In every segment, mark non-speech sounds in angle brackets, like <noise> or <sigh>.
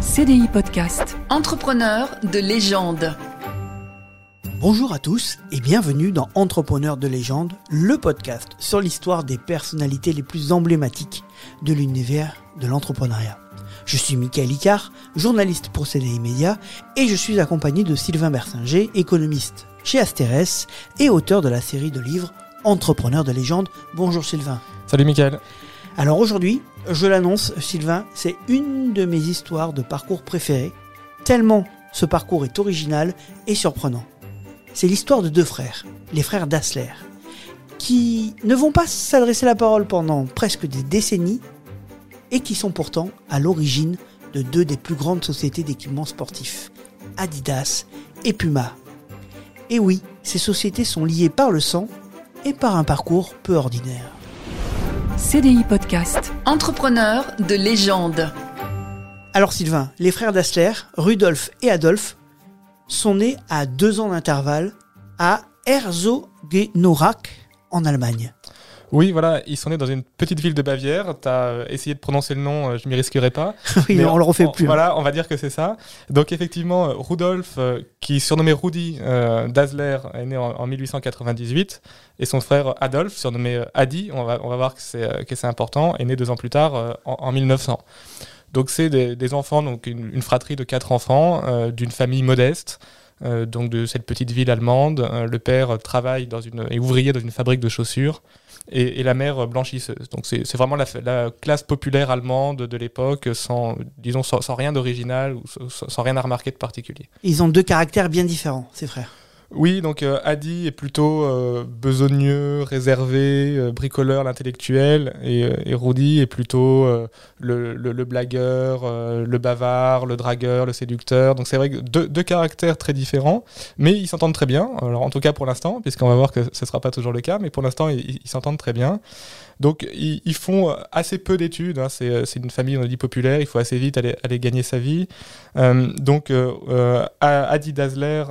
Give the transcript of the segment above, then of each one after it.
CDI Podcast. Entrepreneur de légende. Bonjour à tous et bienvenue dans Entrepreneur de légende, le podcast sur l'histoire des personnalités les plus emblématiques de l'univers de l'entrepreneuriat. Je suis Michael Icard, journaliste pour CDI Média et je suis accompagné de Sylvain Bersinger, économiste chez Asterès et auteur de la série de livres Entrepreneur de légende. Bonjour Sylvain. Salut Michael. Alors aujourd'hui, je l'annonce, Sylvain, c'est une de mes histoires de parcours préférées, tellement ce parcours est original et surprenant. C'est l'histoire de deux frères, les frères Dassler, qui ne vont pas s'adresser la parole pendant presque des décennies et qui sont pourtant à l'origine de deux des plus grandes sociétés d'équipements sportifs, Adidas et Puma. Et oui, ces sociétés sont liées par le sang et par un parcours peu ordinaire. CDI Podcast. Entrepreneur de légende. Alors Sylvain, les frères Dassler, Rudolf et Adolphe, sont nés à deux ans d'intervalle à Herzogenaurach en Allemagne. Oui, voilà, ils sont nés dans une petite ville de Bavière. Tu as essayé de prononcer le nom, euh, je m'y risquerai pas. <laughs> oui, mais on, le refait plus. Hein. Voilà, on va dire que c'est ça. Donc effectivement, Rudolf, euh, qui surnommé Rudi euh, Dassler, est né en, 1898, et son frère Adolphe, surnommé Adi, on va, on va voir que c'est important, est né deux ans plus tard, en, 1900. Donc c'est des, enfants, donc une, fratrie de quatre enfants, d'une famille modeste. donc de cette petite ville allemande. le père travaille dans une, est ouvrier dans une fabrique de chaussures et, la mère blanchisseuse. Donc c'est vraiment la, classe populaire allemande de l'époque, sans, disons, sans, rien d'original ou sans, rien à remarquer de particulier. Ils ont deux caractères bien différents, ces frères. Oui, donc euh, Adi est plutôt euh, besogneux, réservé, euh, bricoleur, l'intellectuel, et, et, Rudy est plutôt le, blagueur, le bavard, le dragueur, le séducteur. Donc c'est vrai que deux, caractères très différents, mais ils s'entendent très bien. Alors en tout cas pour l'instant, puisqu'on va voir que ce ne sera pas toujours le cas, mais pour l'instant ils s'entendent très bien. Donc ils, font assez peu d'études, hein. c'est une famille, on dit, populaire, il faut assez vite aller, gagner sa vie. Euh, donc euh, euh, Adi Dassler,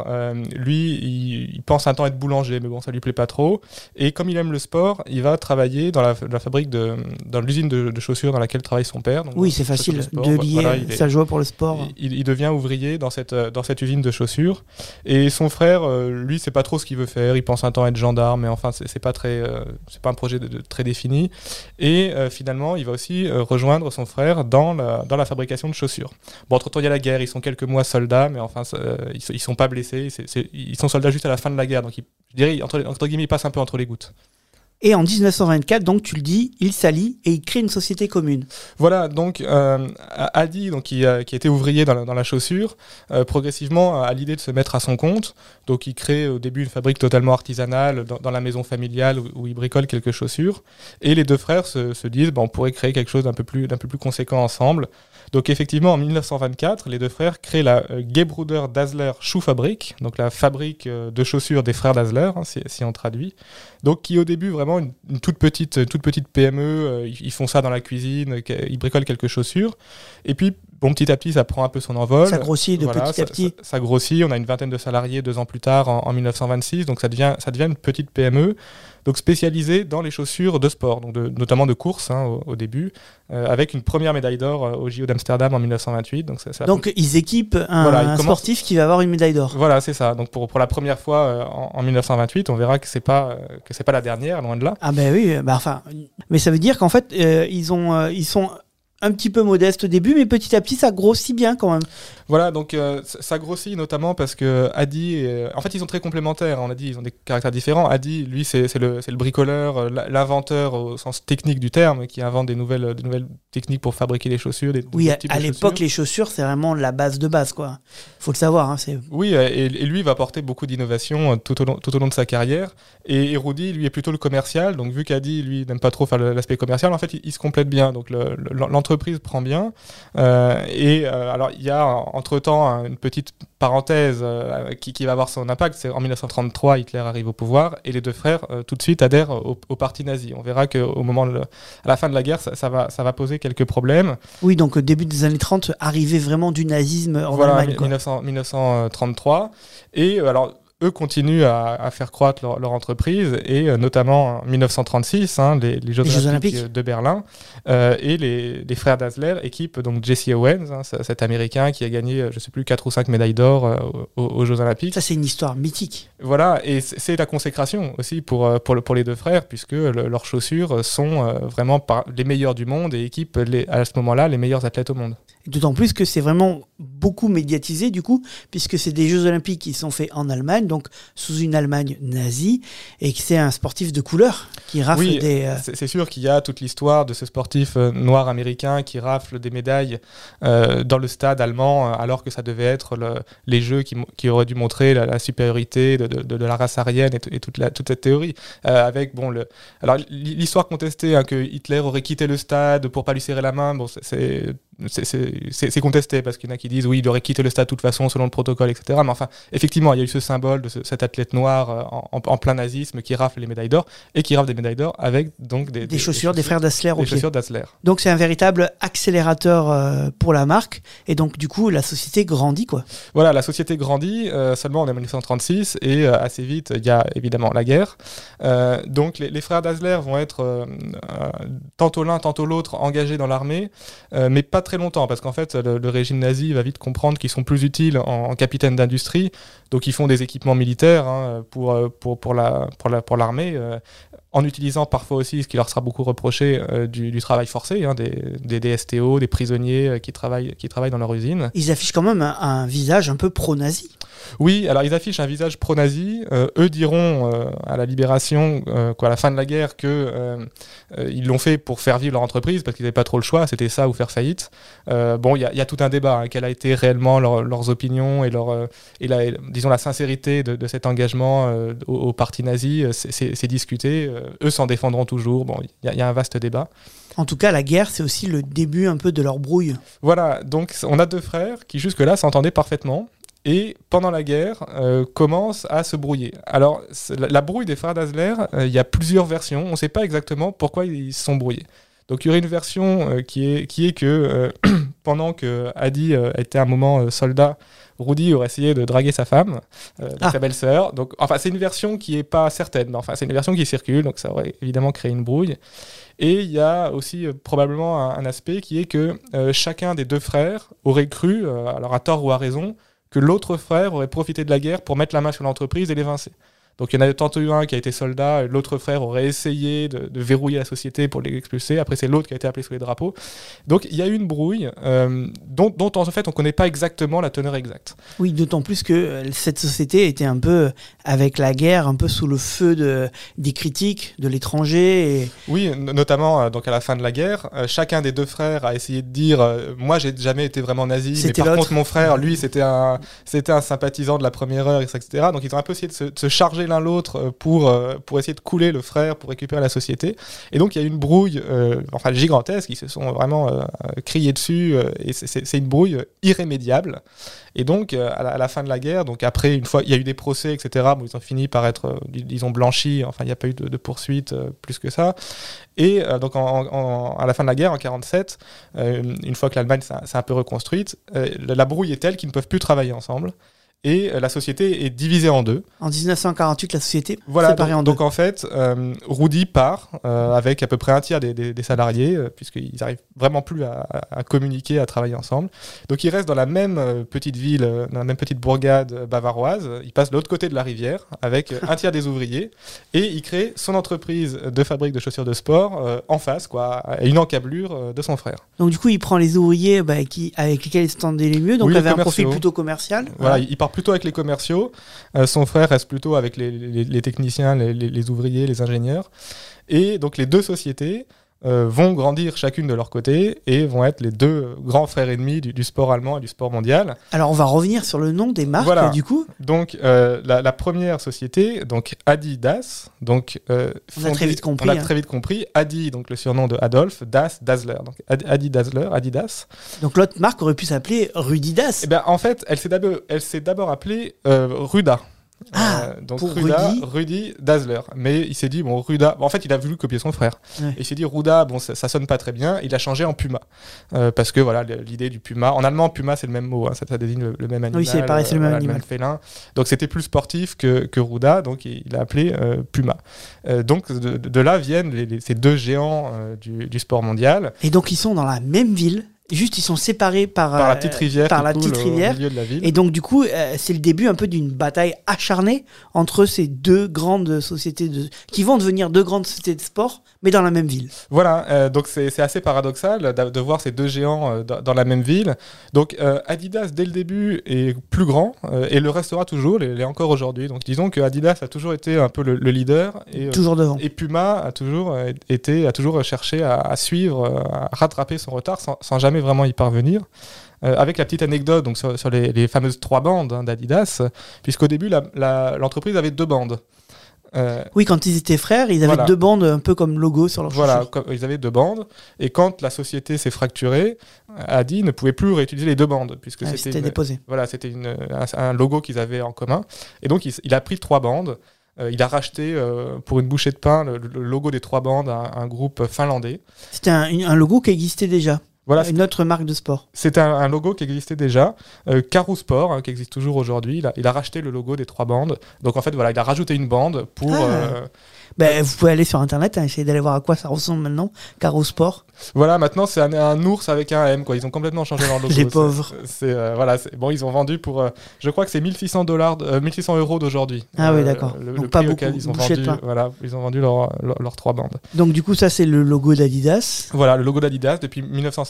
lui, il, pense un temps être boulanger, mais bon, ça lui plaît pas trop. Et comme il aime le sport, il va travailler dans la, fabrique, de, dans l'usine de, chaussures dans laquelle travaille son père. oui, c'est facile de lier sa joie pour le sport. Il, devient ouvrier dans cette, dans cette usine de chaussures. Et son frère, lui, c'est pas trop ce qu'il veut faire. Il pense un temps être gendarme, mais enfin, c'est pas très, c'est pas un projet de, très défini. Et euh, finalement, il va aussi euh, rejoindre son frère dans la, dans la fabrication de chaussures. Bon, entre-temps, il y a la guerre, ils sont quelques mois soldats, mais enfin, euh, ils, ne sont pas blessés. ils sont soldats juste à la fin de la guerre. Donc, je dirais, entre, entre guillemets, ils passent un peu entre les gouttes. Et en 1924, donc tu le dis, il s'allie et il crée une société commune. Voilà, donc euh, Adi, donc, qui, était ouvrier dans la, chaussure, euh, progressivement a l'idée de se mettre à son compte. Donc il crée au début une fabrique totalement artisanale dans, la maison familiale où, il bricole quelques chaussures. Et les deux frères se, disent, bah, on pourrait créer quelque chose d'un peu, plus, peu plus conséquent ensemble. Donc effectivement, en 1924, les deux frères créent la euh, Gebruder Dassler Schuhfabrik, donc la fabrique euh, de chaussures des frères Dassler, hein, si, on traduit. Donc qui au début vraiment une, toute petite, toute petite PME, euh, ils, font ça dans la cuisine, ils bricolent quelques chaussures. Et puis bon, petit à petit, ça prend un peu son envol. Ça grossit de petit à petit. Ça, grossit. On a une vingtaine de salariés deux ans plus tard, en, 1926. Donc, ça devient, ça devient une petite PME, donc spécialisée dans les chaussures de sport, donc notamment de course hein, au, début, euh, avec une première médaille d'or euh, au JO d'Amsterdam en 1928. Donc, donc ils équipent un, sportif qui va avoir une médaille d'or. Voilà, c'est ça. Donc, pour, pour la première fois euh, en, 1928, on verra que c'est pas que c'est pas la dernière, loin de là. Ah ben oui, bah, enfin, mais ça veut dire qu'en fait, ils ont, ils sont un petit peu modeste au début, mais petit à petit, ça grossit bien quand même. Voilà, donc euh, ça grossit notamment parce que Adi, en fait, ils sont très complémentaires. On a dit, ils ont des caractères différents. Adi, lui, c'est le, le, bricoleur, euh, l'inventeur au sens technique du terme, qui invente des nouvelles, des nouvelles techniques pour fabriquer les chaussures. Des, oui, à, l'époque, les chaussures, c'est vraiment la base de base, quoi. Faut le savoir. Hein, oui, et, et, lui, il va apporter beaucoup d'innovation euh, tout, au long, tout au long de sa carrière. Et, Rudy, lui, est plutôt le commercial. Donc, vu qu'Adi, lui, n'aime pas trop faire l'aspect commercial, en fait, il, se complète bien. Donc, l'entreprise prend bien. et alors, il y a entre-temps, une petite parenthèse euh, qui, va avoir son impact, c'est en 1933, Hitler arrive au pouvoir et les deux frères euh, tout de suite adhèrent au, parti nazi. On verra qu'au moment de à la fin de la guerre, ça, va, ça va poser quelques problèmes. Oui, donc au début des années 30, arrivée vraiment du nazisme en voilà, Allemagne. Voilà, 1933. Et euh, alors, eux continuent à, à faire croître leur, leur entreprise et euh, notamment en 1936, hein, les, les Jeux, Les Jeux Olympiques, Olympiques. de Berlin euh, et les, les frères Dassler équipent donc Jesse Owens, hein, cet Américain qui a gagné, euh, je sais plus, 4 ou 5 médailles d'or euh, aux, aux Jeux Olympiques. Ça, c'est une histoire mythique. Voilà, et c'est la consécration aussi pour, pour, le- pour les deux frères, puisque le- leurs chaussures sont vraiment par les meilleures du monde et équipent les, à ce moment-là les meilleurs athlètes au monde. D'autant plus que c'est vraiment beaucoup médiatisé, du coup, puisque c'est des Jeux Olympiques qui sont faits en Allemagne, donc sous une Allemagne nazie, et que c'est un sportif de couleur qui rafle Oui, des. euh, C'est sûr qu'il y a toute l'histoire de ce sportif euh, noir américain qui rafle des médailles euh, dans le stade allemand, alors que ça devait être le- les Jeux qui, auraient dû montrer la, la supériorité de, de- de la race aryenne et, toute, la, toute cette théorie. Euh, avec bon, le, alors l'histoire contestée hein, que Hitler aurait quitté le stade pour pas lui serrer la main, bon, c'est contesté parce qu'il y en a qui disent oui, il aurait quitté le stade de toute façon selon le protocole, etc. Mais enfin, effectivement, il y a eu ce symbole de ce- cet athlète noir euh, en, plein nazisme qui rafle les médailles d'or et qui rafle des médailles d'or avec donc des, des, chaussures des frères Dassler au des pied. chaussures Dassler. Donc c'est un véritable accélérateur euh, pour la marque, et donc du coup la société grandit quoi. Voilà, la société grandit, euh, seulement on est en 1936 et assez vite il y a évidemment la guerre. Donc les, les frères Dassler vont être tantôt l'un, tantôt l'autre engagés dans l'armée, mais pas très longtemps parce qu'en fait le, le régime nazi va vite comprendre qu'ils sont plus utiles en, capitaine d'industrie, donc ils font des équipements militaires hein, pour, euh, pour l'armée. euh, en utilisant parfois aussi ce qui leur sera beaucoup reproché euh, du, du travail forcé, hein, des, des DSTO, des prisonniers euh, qui, travaillent, qui travaillent dans leur usine. Ils affichent quand même un, un visage un peu pro-nazi. Oui, alors ils affichent un visage pro-nazi. Euh, eux diront à la libération, quoi, à la fin de la guerre, que ils l'ont fait pour faire vivre leur entreprise parce qu'ils n'avaient pas trop le choix. C'était ça ou faire faillite. Bon, il y, a- il y a tout un débat. Hein, quelle a été réellement leur- leurs opinions et leur, et la, disons la sincérité de, de cet engagement au, au parti nazi. c'est discuté. Euh, eux s'en défendront toujours. Bon, il y, a- il y a un vaste débat. En tout cas, la guerre, c'est aussi le début un peu de leur brouille. Voilà, donc on a deux frères qui jusque-là s'entendaient parfaitement et pendant la guerre euh, commencent à se brouiller. Alors la, la brouille des frères Dassler, euh, il y a plusieurs versions, on ne sait pas exactement pourquoi ils se sont brouillés. Donc il y aurait une version euh, qui, est, qui est que <clears throat> pendant que Adi euh, était un moment euh, soldat, Rudy aurait essayé de draguer sa femme, euh, Ah. sa belle-sœur. Donc enfin c'est une version qui est pas certaine, mais enfin c'est une version qui circule, donc ça aurait évidemment créé une brouille. Et il y a aussi euh, probablement un, un aspect qui est que euh, chacun des deux frères aurait cru, alors à tort ou à raison, que l'autre frère aurait profité de la guerre pour mettre la main sur l'entreprise et l'évincer. Donc il y en a tantôt eu un qui a été soldat, l'autre frère aurait essayé de, de verrouiller la société pour l'expulser, après c'est l'autre qui a été appelé sous les drapeaux. Donc il y a eu une brouille euh, dont, dont en fait on ne connaît pas exactement la teneur exacte. Oui, d'autant plus que euh, cette société était un peu, avec la guerre, un peu sous le feu de, des critiques de l'étranger. Et... Oui, notamment euh, donc à la fin de la guerre, euh, chacun des deux frères a essayé de dire moi j'ai jamais été vraiment nazi, mais C'était par contre mon frère lui c'était un un sympathisant de la première heure etc. Donc ils ont un peu essayé de se, de se charger l'un l'autre euh, pour euh, pour essayer de couler le frère pour récupérer la société. Et donc il y a eu une brouille euh, enfin gigantesque, ils se sont vraiment criés dessus et c'est- une brouille irrémédiable. Et donc, à, la, fin de la guerre, donc après, une fois, il y a eu des procès, etc., bon, ils ont fini par être, dis- disons, blanchis, enfin, il n'y a pas eu de, de poursuite plus que ça. Et donc, à la fin de la guerre, en 47, euh, une fois que l'Allemagne s'est un peu reconstruite, la brouille est telle qu'ils ne peuvent plus travailler ensemble. Et la société est divisée en deux. En 1948, la société Voilà, séparée donc, en deux. donc en fait, euh, Rudy part euh, avec à peu près un tiers des, des- des salariés, euh, puisqu'ils n'arrivent vraiment plus à, communiquer, à travailler ensemble. Donc il reste dans la même euh, petite ville, dans la même petite bourgade bavaroise. Il passe de l'autre côté de la rivière avec un tiers des ouvriers et il crée son entreprise de fabrique de chaussures de sport en face, quoi, à une encablure de son frère. Donc du coup, il prend les ouvriers bah, qui, avec lesquels il se tendait les mieux, donc Oui, avait un profil plutôt commercial. Voilà, il il part plutôt avec les commerciaux. Euh, son frère reste plutôt avec les, techniciens, les ouvriers, les ingénieurs. Et donc les deux sociétés euh, vont grandir chacune de leur côté et vont être les deux grands frères ennemis du, du sport allemand et du sport mondial. Alors on va revenir sur le nom des marques Voilà. du coup. Donc euh, la, la première société, donc Adidas, donc euh, On a très vite compris, On a hein. très vite compris. Adi, donc le surnom de Adolphe, Das, Dassler. Donc Ad- Adi Adidas. Donc l'autre marque aurait pu s'appeler Rudidas. Eh ben, en fait, elle s'est d'abord, elle s'est d'abord appelée Ruda. Ah, Euh, donc pour Ruda, Rudy. Rudy Dazzler. Mais il s'est dit, bon, Ruda, en fait, il a voulu copier son frère. Ouais. Et il s'est dit, Ruda, bon, ça, ça sonne pas très bien. Il a changé en Puma. Euh, parce que voilà, le- l'idée du Puma. En allemand, Puma, c'est le même mot. hein, ça, ça désigne le, le même animal. c'est pareil, c'est le même voilà, animal. félin. Donc c'était plus sportif que, que Ruda. Donc il, a appelé euh, Puma. Euh, donc de, de là viennent les- les- ces deux géants euh, du, du sport mondial. Et donc ils sont dans la même ville, juste ils sont séparés par, Par la euh, petite rivière par la petite rivière. milieu de la ville. Et donc du coup, euh, c'est le début un peu d'une bataille acharnée entre ces deux grandes sociétés de... qui vont devenir deux grandes sociétés de sport, mais dans la même ville. Voilà, euh, donc c'est assez paradoxal de voir ces deux géants euh, dans, dans la même ville. Donc Adidas, dès le début, est plus grand et le restera toujours, et l'est encore aujourd'hui. Donc disons que Adidas a toujours été un peu le, le leader et, Toujours devant. et Puma a toujours été, a toujours cherché à, à suivre, à rattraper son retard sans, sans jamais vraiment y parvenir. Euh, avec la petite anecdote donc sur, sur les, les fameuses trois bandes hein, d'Adidas, puisqu'au début l'entreprise avait deux bandes. Euh, Oui, quand ils étaient frères, ils avaient Voilà. deux bandes un peu comme logo sur leur Voilà, ils avaient deux bandes. Et quand la société s'est fracturée, Adi ne pouvait plus réutiliser les deux bandes, puisque Ouais, c'était déposé. voilà, c'était un, un logo qu'ils avaient en commun. Et donc, il, a pris trois bandes. Euh, il a racheté euh, pour une bouchée de pain le, le logo des trois bandes à un, un groupe finlandais. C'était un logo qui existait déjà. Voilà, une autre marque de sport. c'était un, un logo qui existait déjà. Euh, Sport, hein, qui existe toujours aujourd'hui, il a, il a racheté le logo des trois bandes. Donc, en fait, voilà, il a rajouté une bande pour. Ah. euh, Ben, vous pouvez aller sur internet, hein, essayer d'aller voir à quoi ça ressemble maintenant. Caro Sport. Voilà, maintenant c'est un, un ours avec un M, quoi. Ils ont complètement changé leur logo. <laughs> Les C'est- pauvres. C'est euh, voilà, c'est- bon, ils ont vendu pour, euh, je crois que c'est 1600 dollars, euh, 1600 euros d'aujourd'hui. Ah oui, Euh, d'accord. Le, Donc le pas prix beaucoup, auquel ils ont vendu, pain. voilà, ils ont vendu leurs leur, leurs trois bandes. Donc du coup, ça c'est le logo d'Adidas. Voilà, le logo d'Adidas depuis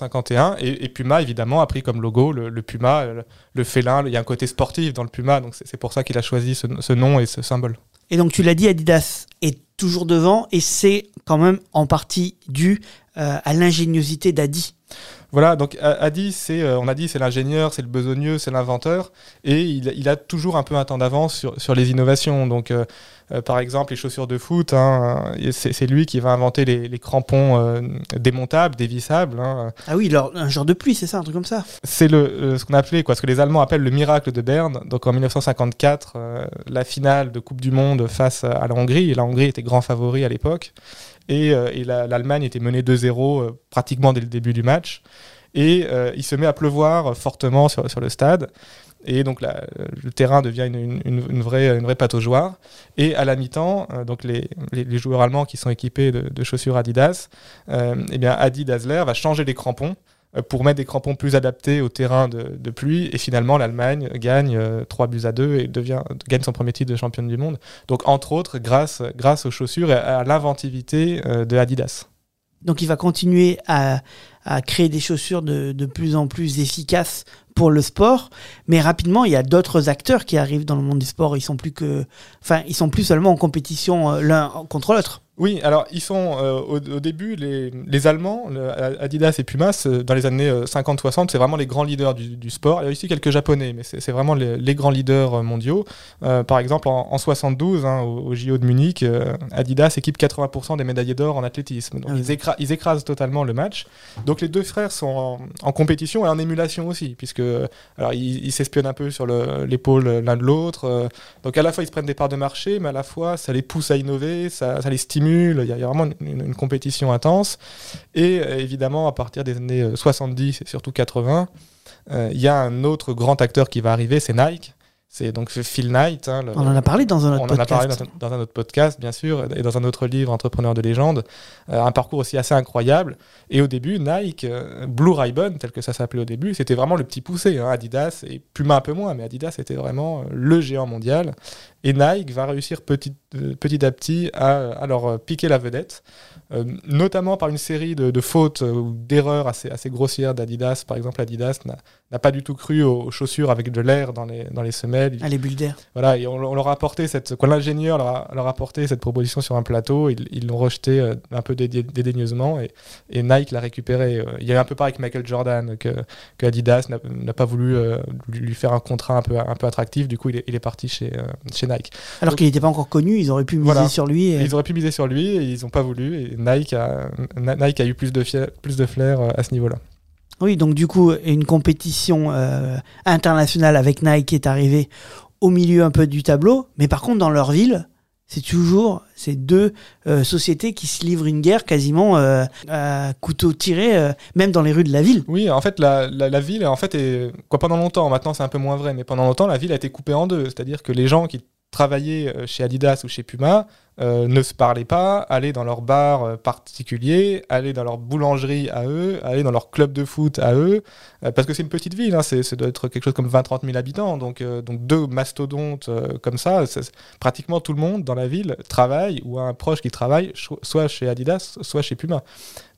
1951 et, Puma évidemment a pris comme logo le, Puma, le, félin. Il y a un côté sportif dans le Puma, donc c'est pour ça qu'il a choisi ce, ce nom et ce symbole. Et donc tu l'as dit, Adidas est toujours devant et c'est quand même en partie dû euh, à l'ingéniosité d'Adi. Voilà, donc Adi, c'est, euh, on a dit, c'est l'ingénieur, c'est le besogneux, c'est l'inventeur, et il, il a toujours un peu un temps d'avance sur, sur les innovations. Donc, euh, euh, par exemple, les chaussures de foot, hein, c'est, lui qui va inventer les, les crampons euh, démontables, dévissables. hein. Ah oui, alors, un genre de pluie, c'est ça, un truc comme ça? C'est le, ce qu'on appelait, quoi, ce que les Allemands appellent le miracle de Berne. Donc, en 1954, euh, la finale de Coupe du Monde face à la Hongrie, et la Hongrie était grand favori à l'époque, et, euh, l'Allemagne était menée 2-0 euh, pratiquement dès le début du match. Et euh, il se met à pleuvoir fortement sur, le stade. Et donc le terrain devient une, vraie, une vraie pataugeoire. Et à la mi-temps, donc les, joueurs allemands qui sont équipés de, chaussures Adidas, euh, eh bien Adi va changer les crampons pour mettre des crampons plus adaptés au terrain de, pluie. Et finalement, l'Allemagne gagne euh, 3 buts à 2 et devient, gagne son premier titre de championne du monde. Donc entre autres, grâce, grâce aux chaussures et à l'inventivité euh, de Adidas. Donc il va continuer à, à créer des chaussures de, de plus en plus efficaces pour le sport, mais rapidement il y a d'autres acteurs qui arrivent dans le monde du sport. Ils sont enfin ils sont plus seulement en compétition euh, l'un contre l'autre. Oui, alors ils sont euh, au, au début, les, les Allemands, le- Adidas et Puma, c'est- dans les années euh, 50-60, c'est vraiment les grands leaders du, du sport. Il y a aussi quelques Japonais, mais c'est vraiment les, les grands leaders euh, mondiaux. Euh, par exemple, en, en 72, hein, au, au JO de Munich, euh, Adidas équipe 80% des médaillés d'or en athlétisme. Donc Ah oui. ils, écra- ils écrasent totalement le match. Donc les deux frères sont en, en compétition et en émulation aussi, puisque alors ils s'espionnent un peu sur le- l'épaule l'un de l'autre. euh, donc à la fois ils se prennent des parts de marché, mais à la fois ça les pousse à innover, ça, ça les stimule. Il y a, vraiment une, compétition intense. Et euh, évidemment, à partir des années euh, 70 et surtout 80, euh, il y a un autre grand acteur qui va arriver, c'est Nike. C'est donc Phil Knight. hein, le- On en a parlé dans un autre on en a parlé podcast. dans, dans un autre podcast, bien sûr, et dans un autre livre, Entrepreneur de légende. Euh, un parcours aussi assez incroyable. Et au début, Nike, euh, Blue Ribbon, tel que ça s'appelait au début, c'était vraiment le petit poussé. hein. Adidas, et Puma un peu moins, mais Adidas était vraiment euh, le géant mondial. Et Nike va réussir petit, euh, petit à petit à, à leur piquer la vedette, notamment par une série de, de fautes ou d'erreurs assez, assez grossières d'Adidas. Par exemple, Adidas n'a n'a pas du tout cru aux, aux chaussures avec de l'air dans les, dans les semelles. Il- Ah, les bulles d'air. voilà, et on, on leur a apporté cette, quand l'ingénieur leur a, leur a apporté cette proposition sur un plateau, ils l'ont rejeté euh, un peu dédaigneusement et, et Nike l'a récupéré. euh. Il y a eu un peu pareil avec Michael Jordan, que, que Adidas n'a pas voulu euh, lui faire un contrat un peu, un peu attractif, du coup il est, il est parti chez, chez Nike. Alors qu'il n'était pas encore connu, ils auraient pu miser Voilà. sur lui. Et ils auraient pu miser sur lui et ils n'ont pas voulu et Nike a, Nike a eu plus de, fier- plus de flair à ce niveau-là. Oui, donc du coup, une compétition euh, internationale avec Nike est arrivée au milieu un peu du tableau, mais par contre dans leur ville, c'est toujours ces deux euh, sociétés qui se livrent une guerre quasiment euh, à couteau tiré, même dans les rues de la ville. Oui, en fait, la, la, ville, en fait, quoi, pendant longtemps, maintenant c'est un peu moins vrai, mais pendant longtemps, la ville a été coupée en deux. C'est-à-dire que les gens qui travaillaient chez Adidas ou chez Puma euh, ne se parlaient pas, allaient dans leur bar euh, particulier, allaient dans leur boulangerie à eux, allaient dans leur club de foot à eux, euh, parce que c'est une petite ville, hein, c'est, ça doit être quelque chose comme 20-30 000 habitants, donc, euh, donc deux mastodontes comme ça, pratiquement tout le monde dans la ville travaille ou a un proche qui travaille, soit chez Adidas, soit chez Puma.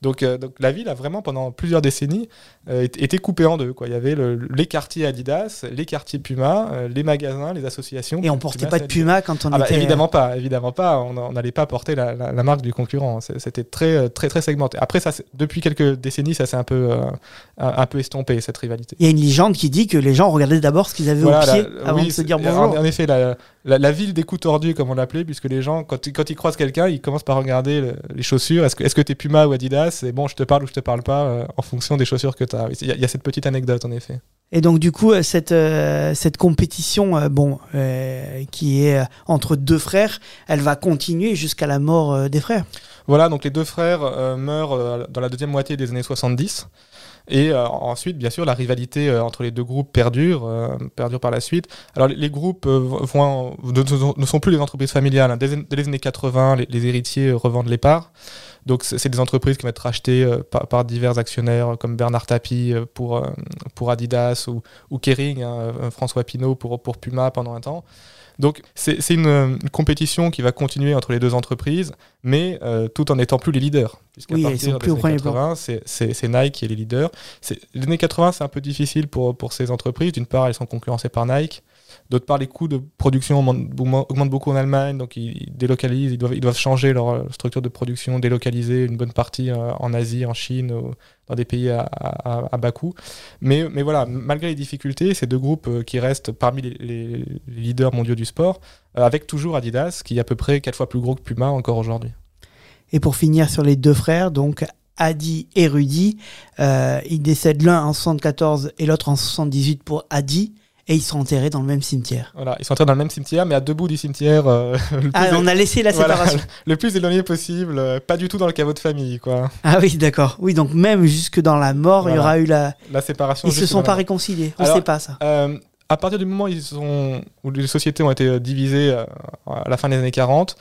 Donc, donc la ville a vraiment pendant plusieurs décennies été coupée en deux. Quoi. Il y avait le- les quartiers Adidas, les quartiers Puma, les magasins, les associations. Et on portait Puma, pas de Puma quand on ah bah, était. évidemment pas, évidemment pas. On on n'allait pas porter la, la- la marque du concurrent. C'était très, très, très segmenté. Après, ça, depuis quelques décennies, ça s'est un peu, euh, un, peu estompé cette rivalité. Il y a une légende qui dit que les gens regardaient d'abord ce qu'ils avaient Voilà, au pied la- avant oui, de se dire bonjour. En, en effet, la, ville des coups tordus, comme on l'appelait, puisque les gens, quand, ils- quand ils croisent quelqu'un, ils commencent par regarder le- les chaussures. Est-ce que que t'es Puma ou Adidas? Et bon, je te parle ou je te parle pas euh, en fonction des chaussures que tu as. Il y, a- il y a cette petite anecdote, en effet. Et donc du coup, euh, cette, euh, cette compétition, euh, bon, qui est entre deux frères, elle va continuer jusqu'à la mort des frères. Voilà, donc les deux frères meurent dans la deuxième moitié des années 70. Et euh, ensuite, bien sûr, la rivalité euh, entre les deux groupes perdure, euh, perdure par la suite. Alors, les, les groupes vont, ne, sont plus des entreprises familiales. hein. Dès, les années 80, les, les héritiers revendent les parts. Donc, c'est des entreprises qui vont être rachetées par, par divers actionnaires comme Bernard Tapie euh, pour, euh, pour Adidas ou, ou Kering, hein, François Pinault pour, pour Puma pendant un temps. Donc, c'est une, une compétition qui va continuer entre les deux entreprises, mais euh, tout en n'étant plus les leaders. Puisqu'à Oui, partir des années premier plan. 80, c'est- Nike qui est les leaders. Les années 80, c'est un peu difficile pour, pour ces entreprises. D'une part, elles sont concurrencées par Nike. D'autre part, les coûts de production augmentent, beaucoup en Allemagne, donc ils, délocalisent, ils doivent, changer leur euh, structure de production, délocaliser une bonne partie euh, en Asie, en Chine, dans des pays à, bas coût. Mais, voilà, malgré les difficultés, ces deux groupes euh, qui restent parmi les, leaders mondiaux du sport, avec toujours Adidas, qui est à peu près quatre fois plus gros que Puma encore aujourd'hui. Et pour finir sur les deux frères, donc Adi et Rudy, ils décèdent l'un en 74 et l'autre en 78 pour Adi, et ils sont enterrés dans le même cimetière. Voilà, ils sont entrés dans le même cimetière, mais à deux bouts du cimetière, euh, <laughs> le, plus Ah, on a laissé la voilà, séparation. <laughs> le plus éloigné possible, euh, pas du tout dans le caveau de famille, quoi. Ah oui, d'accord. Oui, donc même jusque dans la mort, il y aura eu la. La séparation. Ils se sont pas réconciliés. On Alors, sait pas ça. Euh, à partir du moment où, ils sont, où les sociétés ont été divisées à la fin des années 40,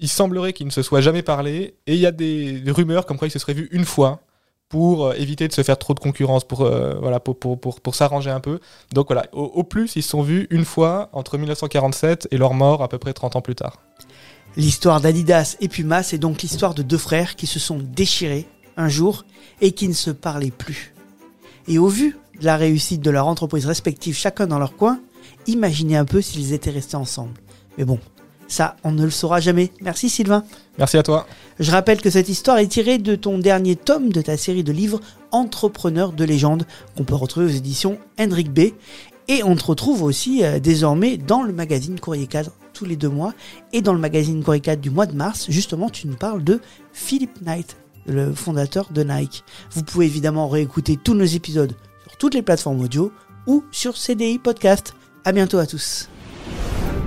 il semblerait qu'ils ne se soient jamais parlé, et il y a des, des rumeurs comme quoi ils se seraient vus une fois pour euh, éviter de se faire trop de concurrence, pour, euh, pour s'arranger un peu. Donc voilà, au, au plus, ils se sont vus une fois entre 1947 et leur mort à peu près 30 ans plus tard. L'histoire d'Adidas et Puma, c'est donc l'histoire de deux frères qui se sont déchirés un jour et qui ne se parlaient plus. Et au vu de la réussite de leur entreprise respective, chacun dans leur coin, imaginez un peu s'ils étaient restés ensemble. Mais bon, ça, on ne le saura jamais. Merci Sylvain. Merci à toi. Je rappelle que cette histoire est tirée de ton dernier tome de ta série de livres Entrepreneurs de légende qu'on peut retrouver aux éditions Hendrik B. Et on te retrouve aussi euh, désormais dans le magazine Courrier Cadre tous les deux mois. Et dans le magazine Courrier Cadre du mois de mars, justement, tu nous parles de Philip Knight, le fondateur de Nike. Vous pouvez évidemment réécouter tous nos épisodes sur toutes les plateformes audio ou sur CDI Podcast. À bientôt à tous.